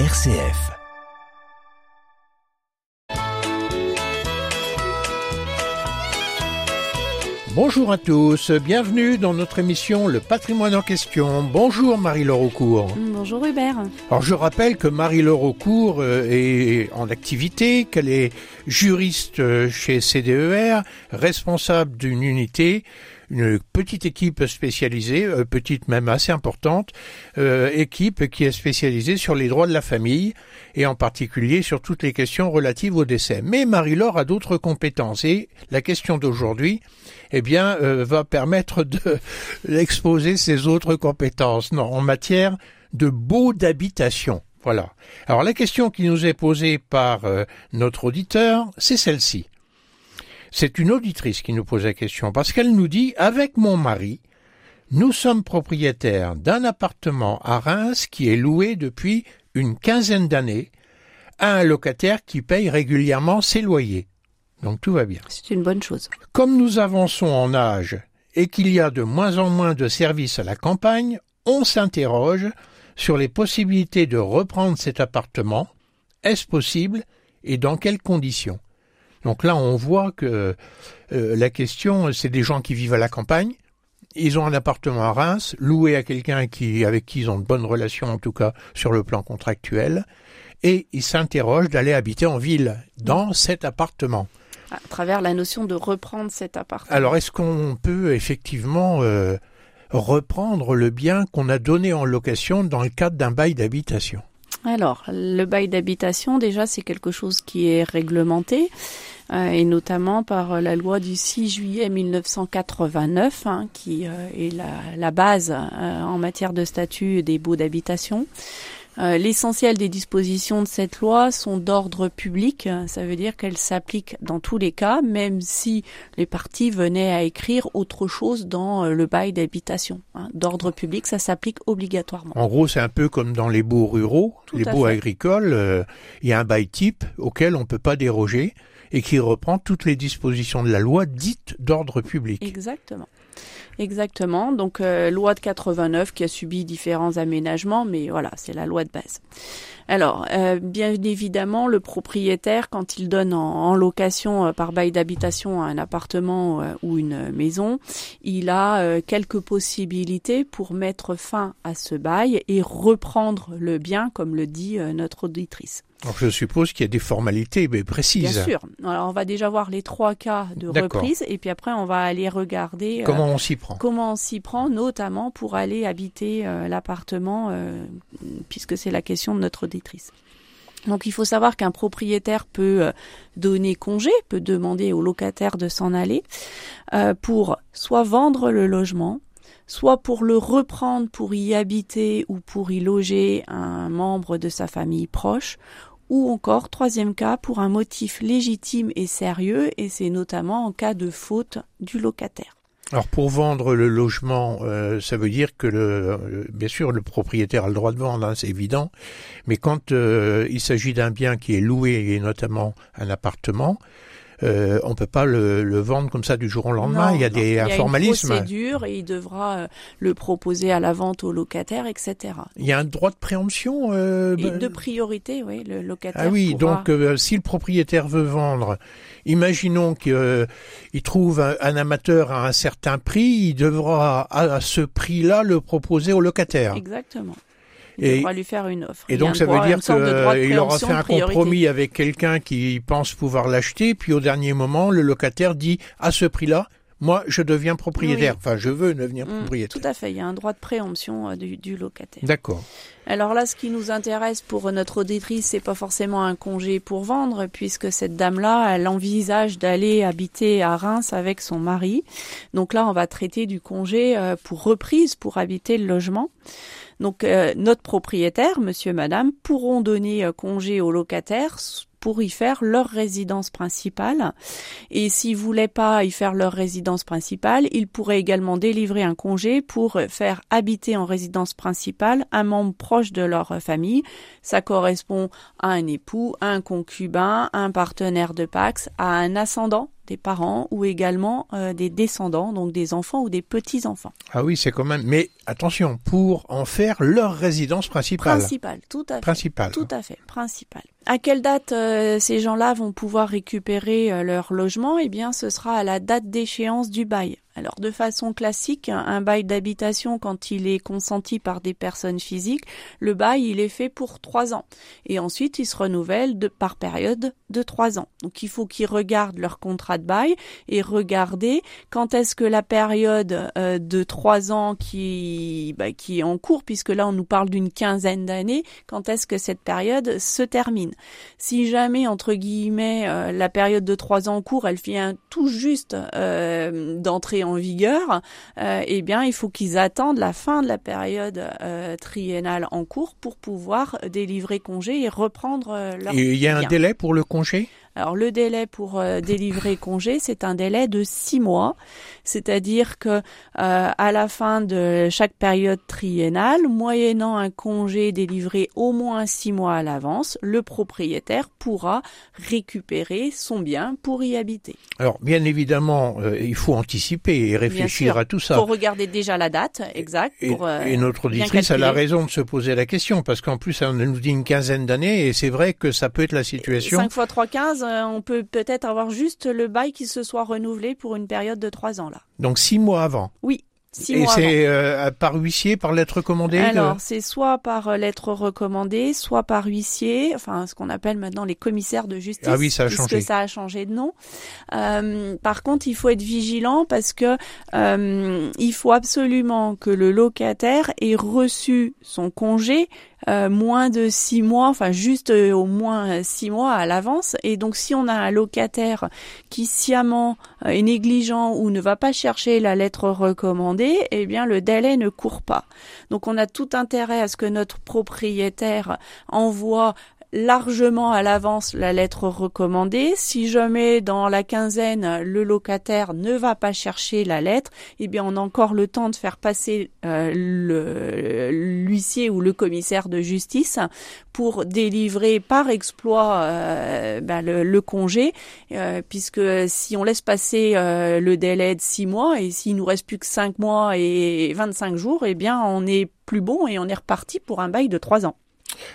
RCF. Bonjour à tous, bienvenue dans notre émission Le patrimoine en question. Bonjour Marie-Laure Aucourt. Bonjour Hubert. Alors je rappelle que Marie-Laure Aucourt euh, est en activité, qu'elle est juriste euh, chez CDER, responsable d'une unité une petite équipe spécialisée, euh, petite même assez importante, euh, équipe qui est spécialisée sur les droits de la famille et en particulier sur toutes les questions relatives au décès. Mais Marie-Laure a d'autres compétences et la question d'aujourd'hui, eh bien, euh, va permettre de l'exposer ses autres compétences non, en matière de beau d'habitation. Voilà. Alors la question qui nous est posée par notre auditeur, c'est celle-ci. C'est une auditrice qui nous pose la question parce qu'elle nous dit Avec mon mari, nous sommes propriétaires d'un appartement à Reims qui est loué depuis une quinzaine d'années à un locataire qui paye régulièrement ses loyers. Donc tout va bien. C'est une bonne chose. Comme nous avançons en âge et qu'il y a de moins en moins de services à la campagne, on s'interroge sur les possibilités de reprendre cet appartement. Est-ce possible et dans quelles conditions? Donc là, on voit que euh, la question, c'est des gens qui vivent à la campagne. Ils ont un appartement à Reims, loué à quelqu'un qui, avec qui ils ont de bonnes relations, en tout cas sur le plan contractuel, et ils s'interrogent d'aller habiter en ville, dans cet appartement. À travers la notion de reprendre cet appartement. Alors, est-ce qu'on peut effectivement euh, reprendre le bien qu'on a donné en location dans le cadre d'un bail d'habitation? Alors, le bail d'habitation, déjà, c'est quelque chose qui est réglementé. Euh, et notamment par la loi du 6 juillet 1989, hein, qui euh, est la, base euh, en matière de statut des baux d'habitation. L'essentiel des dispositions de cette loi sont d'ordre public, ça veut dire qu'elles s'appliquent dans tous les cas, même si les parties venaient à écrire autre chose dans le bail d'habitation. Hein. D'ordre public, ça s'applique obligatoirement. En gros, c'est un peu comme dans les baux ruraux, les baux agricoles, il y a un bail type auquel on ne peut pas déroger et qui reprend toutes les dispositions de la loi dite d'ordre public. Exactement. Exactement. Donc euh, loi de 89 qui a subi différents aménagements, mais voilà, c'est la loi de base. Alors, euh, bien évidemment, le propriétaire, quand il donne en, location euh, par bail d'habitation un appartement ou une maison, il a quelques possibilités pour mettre fin à ce bail et reprendre le bien, comme le dit notre auditrice. Alors je suppose qu'il y a des formalités mais précises. Bien sûr. Alors on va déjà voir les trois cas de reprise et puis après on va aller regarder euh, comment on s'y prend? Comment on s'y prend, notamment pour aller habiter euh, l'appartement, euh, puisque c'est la question de notre auditrice. Donc il faut savoir qu'un propriétaire peut donner congé, peut demander au locataire de s'en aller pour soit vendre le logement, soit pour le reprendre pour y habiter ou pour y loger un membre de sa famille proche, ou encore, troisième cas, pour un motif légitime et sérieux, et c'est notamment en cas de faute du locataire. Alors pour vendre le logement, euh, ça veut dire que le, bien sûr le propriétaire a le droit de vendre, hein, c'est évident, mais quand euh, il s'agit d'un bien qui est loué et notamment un appartement, euh, on peut pas le, vendre comme ça du jour au lendemain. il y a des un formalismes. Il y a une procédure et il devra euh, le proposer à la vente au locataire, etc. Il y a un droit de préemption. Euh, et de priorité, oui, le locataire. Ah oui, donc euh, si le propriétaire veut vendre, imaginons qu'il trouve un, amateur à un certain prix, il devra à ce prix-là le proposer au locataire. Exactement. Il devra lui faire une offre. Et donc ça veut dire qu'il aura fait un compromis avec quelqu'un qui pense pouvoir l'acheter, puis au dernier moment, le locataire dit à ce prix-là, moi, je deviens propriétaire. Enfin, je veux devenir mm, propriétaire. Tout à fait. Il y a un droit de préemption euh, du, locataire. D'accord. Alors là, ce qui nous intéresse pour notre auditrice, c'est pas forcément un congé pour vendre, puisque cette dame-là, elle envisage d'aller habiter à Reims avec son mari. Donc là, on va traiter du congé euh, pour reprise, pour habiter le logement. Donc euh, notre propriétaire, monsieur, madame, pourront donner congé aux locataires pour y faire leur résidence principale. Et s'ils voulaient pas y faire leur résidence principale, ils pourraient également délivrer un congé pour faire habiter en résidence principale un membre proche de leur famille. Ça correspond à un époux, un concubin, un partenaire de Pax, à un ascendant des parents ou également euh, des descendants, donc des enfants ou des petits-enfants. Ah oui, c'est quand même. Mais attention, pour en faire leur résidence principale. Principale, tout à fait. Principale. Tout à fait, principale. À quelle date euh, ces gens-là vont pouvoir récupérer euh, leur logement? Eh bien, ce sera à la date d'échéance du bail. Alors de façon classique, un bail d'habitation, quand il est consenti par des personnes physiques, le bail il est fait pour trois ans. Et ensuite il se renouvelle de, par période de trois ans. Donc il faut qu'ils regardent leur contrat de bail et regarder quand est-ce que la période euh, de trois ans qui, bah, qui est en cours, puisque là on nous parle d'une quinzaine d'années, quand est-ce que cette période se termine. Si jamais, entre guillemets, euh, la période de trois ans en cours, elle vient tout juste euh, d'entrer en vigueur, euh, eh bien, il faut qu'ils attendent la fin de la période euh, triennale en cours pour pouvoir délivrer congé et reprendre euh, leur. Il y a un délai pour le congé? Alors le délai pour euh, délivrer congé, c'est un délai de six mois, c'est-à-dire que euh, à la fin de chaque période triennale, moyennant un congé délivré au moins six mois à l'avance, le propriétaire pourra récupérer son bien pour y habiter. Alors bien évidemment, euh, il faut anticiper et réfléchir à tout ça. Pour regarder déjà la date exacte. Et, pour, et notre auditrice a la raison de se poser la question parce qu'en plus on nous dit une quinzaine d'années et c'est vrai que ça peut être la situation. 5 fois 3, 15 on peut peut-être avoir juste le bail qui se soit renouvelé pour une période de trois ans là. Donc six mois avant. Oui. Et c'est euh, par huissier, par lettre recommandée Alors, c'est soit par euh, lettre recommandée, soit par huissier, enfin ce qu'on appelle maintenant les commissaires de justice. Ah oui, ça a changé. ça a changé de nom. Euh, par contre, il faut être vigilant parce que euh, il faut absolument que le locataire ait reçu son congé euh, moins de six mois, enfin juste euh, au moins six mois à l'avance. Et donc si on a un locataire qui sciemment euh, est négligent ou ne va pas chercher la lettre recommandée, eh bien le délai ne court pas. Donc on a tout intérêt à ce que notre propriétaire envoie largement à l'avance la lettre recommandée. Si jamais dans la quinzaine le locataire ne va pas chercher la lettre, eh bien on a encore le temps de faire passer euh, l'huissier ou le commissaire de justice pour délivrer par exploit euh, le, le, congé, euh, puisque si on laisse passer euh, le délai de six mois et s'il nous reste plus que cinq mois et 25 jours, eh bien on est plus bon et on est reparti pour un bail de trois ans.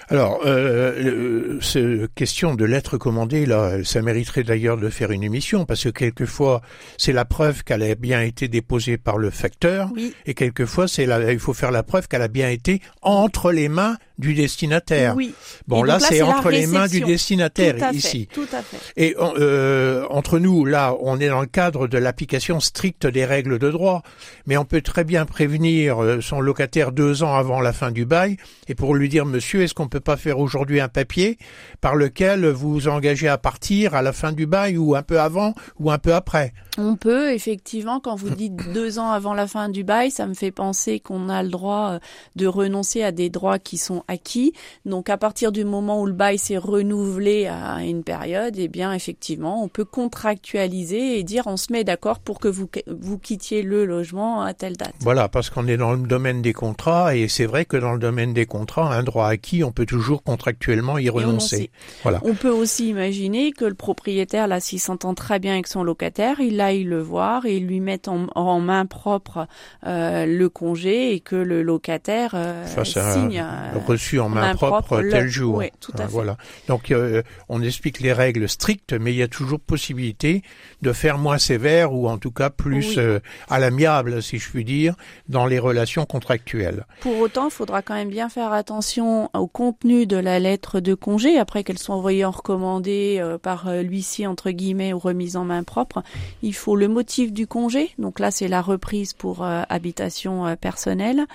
Alors, euh, cette question de lettre commandée, là, ça mériterait d'ailleurs de faire une émission, parce que quelquefois, c'est la preuve qu'elle a bien été déposée par le facteur, oui. et quelquefois, c'est la, il faut faire la preuve qu'elle a bien été entre les mains du destinataire. Oui. Bon, là, c'est entre les mains du destinataire tout ici. Fait, tout à fait. Et euh, entre nous, là, on est dans le cadre de l'application stricte des règles de droit, mais on peut très bien prévenir euh, son locataire deux ans avant la fin du bail, et pour lui dire, monsieur, est-ce qu'on peut pas faire aujourd'hui un papier par lequel vous vous engagez à partir à la fin du bail ou un peu avant ou un peu après? On peut, effectivement, quand vous dites deux ans avant la fin du bail, ça me fait penser qu'on a le droit euh, de renoncer à des droits qui sont acquis. Donc à partir du moment où le bail s'est renouvelé à une période, eh bien effectivement, on peut contractualiser et dire on se met d'accord pour que vous vous quittiez le logement à telle date. Voilà, parce qu'on est dans le domaine des contrats et c'est vrai que dans le domaine des contrats, un droit acquis, on peut toujours contractuellement y renoncer. Voilà. On peut aussi imaginer que le propriétaire, là, s'il s'entend très bien avec son locataire, il aille le voir et lui mette en, en main propre euh, le congé et que le locataire euh, signe un, reçu en main, main propre, propre tel jour. Oui, tout à fait. Voilà. Donc euh, on explique les règles strictes, mais il y a toujours possibilité de faire moins sévère ou en tout cas plus oui. euh, à l'amiable, si je puis dire, dans les relations contractuelles. Pour autant, il faudra quand même bien faire attention au contenu de la lettre de congé, après qu'elle soit envoyée en recommandé euh, par euh, l'huissier entre guillemets ou remise en main propre. Il faut le motif du congé, donc là c'est la reprise pour euh, habitation personnelle,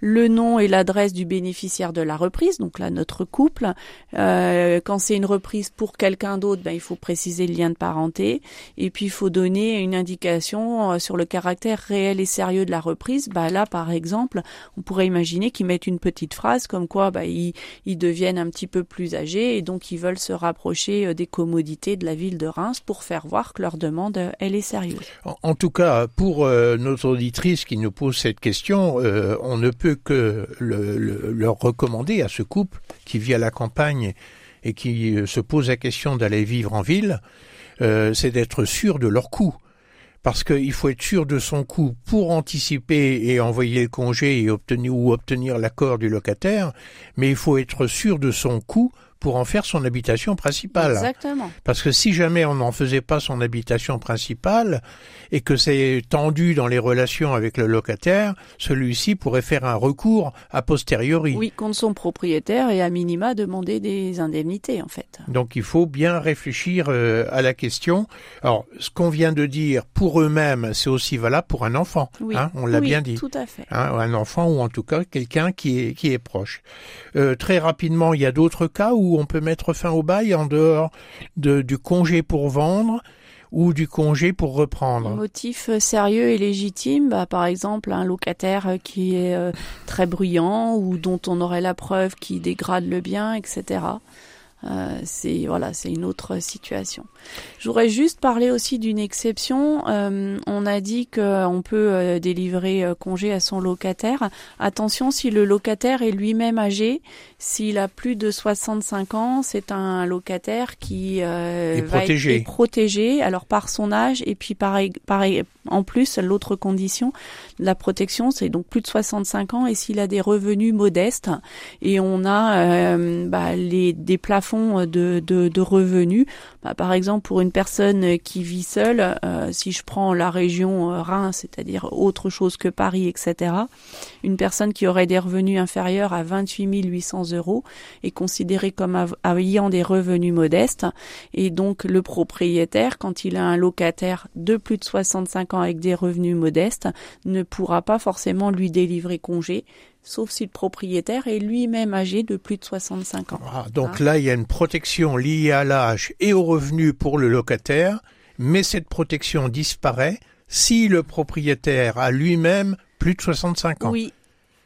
le nom et l'adresse du bénéficiaire de la reprise, donc là notre couple. Euh, quand c'est une reprise pour quelqu'un d'autre, ben, il faut préciser le lien de parenté. Et puis il faut donner une indication euh, sur le caractère réel et sérieux de la reprise. Ben, là par exemple, on pourrait imaginer qu'ils mettent une petite phrase comme quoi ben, ils, ils, deviennent un petit peu plus âgés et donc ils veulent se rapprocher euh, des commodités de la ville de Reims pour faire voir que leur demande elle est sérieuse. En, tout cas, pour euh, notre auditrice qui nous pose cette question, on ne peut que le, le, leur recommander à ce couple qui vit à la campagne et qui se pose la question d'aller vivre en ville, euh, c'est d'être sûr de leur coût. Parce qu'il faut être sûr de son coût pour anticiper et envoyer le congé et obtenir ou obtenir l'accord du locataire, mais il faut être sûr de son coût pour en faire son habitation principale. Exactement. Parce que si jamais on n'en faisait pas son habitation principale et que c'est tendu dans les relations avec le locataire, celui-ci pourrait faire un recours a posteriori. Oui, contre son propriétaire et à minima demander des indemnités en fait. Donc il faut bien réfléchir euh, à la question. Alors ce qu'on vient de dire pour eux-mêmes, c'est aussi valable pour un enfant. Oui. Hein, on l'a Oui, bien dit. Tout à fait. Hein, un enfant ou en tout cas quelqu'un qui est qui est proche. Euh, très rapidement, il y a d'autres cas où on peut mettre fin au bail en dehors de, du congé pour vendre ou du congé pour reprendre. Motif euh, sérieux et légitime, bah, par exemple un locataire euh, qui est euh, très bruyant ou dont on aurait la preuve qui dégrade le bien, etc. Euh, c'est voilà, c'est une autre situation. Je voudrais juste parler aussi d'une exception. Euh, on a dit qu'on peut euh, délivrer euh, congé à son locataire. Attention, si le locataire est lui-même âgé, s'il a plus de 65 ans, c'est un locataire qui euh, Est va être- protégé. est protégé. Alors par son âge et puis pareil, pareil. En plus, l'autre condition de la protection, c'est donc plus de 65 ans et s'il a des revenus modestes et on a euh, bah, les des plafonds de, de, revenus. Bah, par exemple, pour une personne qui vit seule, euh, si je prends la région euh, Rhin, c'est-à-dire autre chose que Paris, etc., une personne qui aurait des revenus inférieurs à 28 800 euros est considérée comme ayant des revenus modestes et donc le propriétaire, quand il a un locataire de plus de 65 ans avec des revenus modestes, ne pourra pas forcément lui délivrer congé, sauf si le propriétaire est lui-même âgé de plus de 65 ans. Ah, donc Hein là, il y a une protection liée à l'âge et au revenu pour le locataire, mais cette protection disparaît si le propriétaire a lui-même plus de 65 ans. Oui,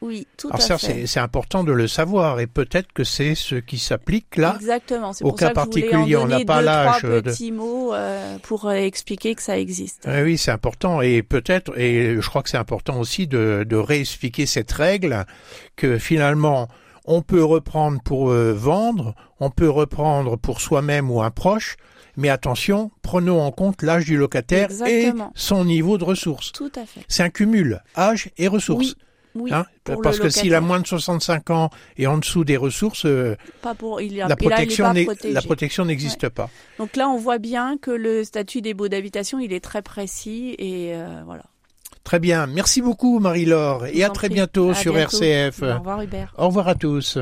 oui, tout Alors à ça, fait. c'est important de le savoir et peut-être que c'est ce qui s'applique là. Exactement. C'est au pour cas ça que je voulais particulier, en on n'a donner pas l'âge trois de- petits mots euh, pour euh, expliquer que ça existe. Eh oui, c'est important et peut-être, et je crois que c'est important aussi de, de réexpliquer cette règle que finalement on peut reprendre pour euh, vendre, on peut reprendre pour soi-même ou un proche, mais attention, prenons en compte l'âge du locataire Exactement. et son niveau de ressources. Tout à fait. C'est un cumul, âge et ressources. Oui. Oui, hein, pour parce que s'il a moins de 65 ans et en dessous des ressources, pas pour il a, la protection pas n'existe pas. Donc là, on voit bien que le statut des baux d'habitation, il est très précis et euh, voilà. Très bien, merci beaucoup Marie-Laure et à très prie. bientôt À sur bientôt. RCF. Au revoir Hubert. Au revoir à tous.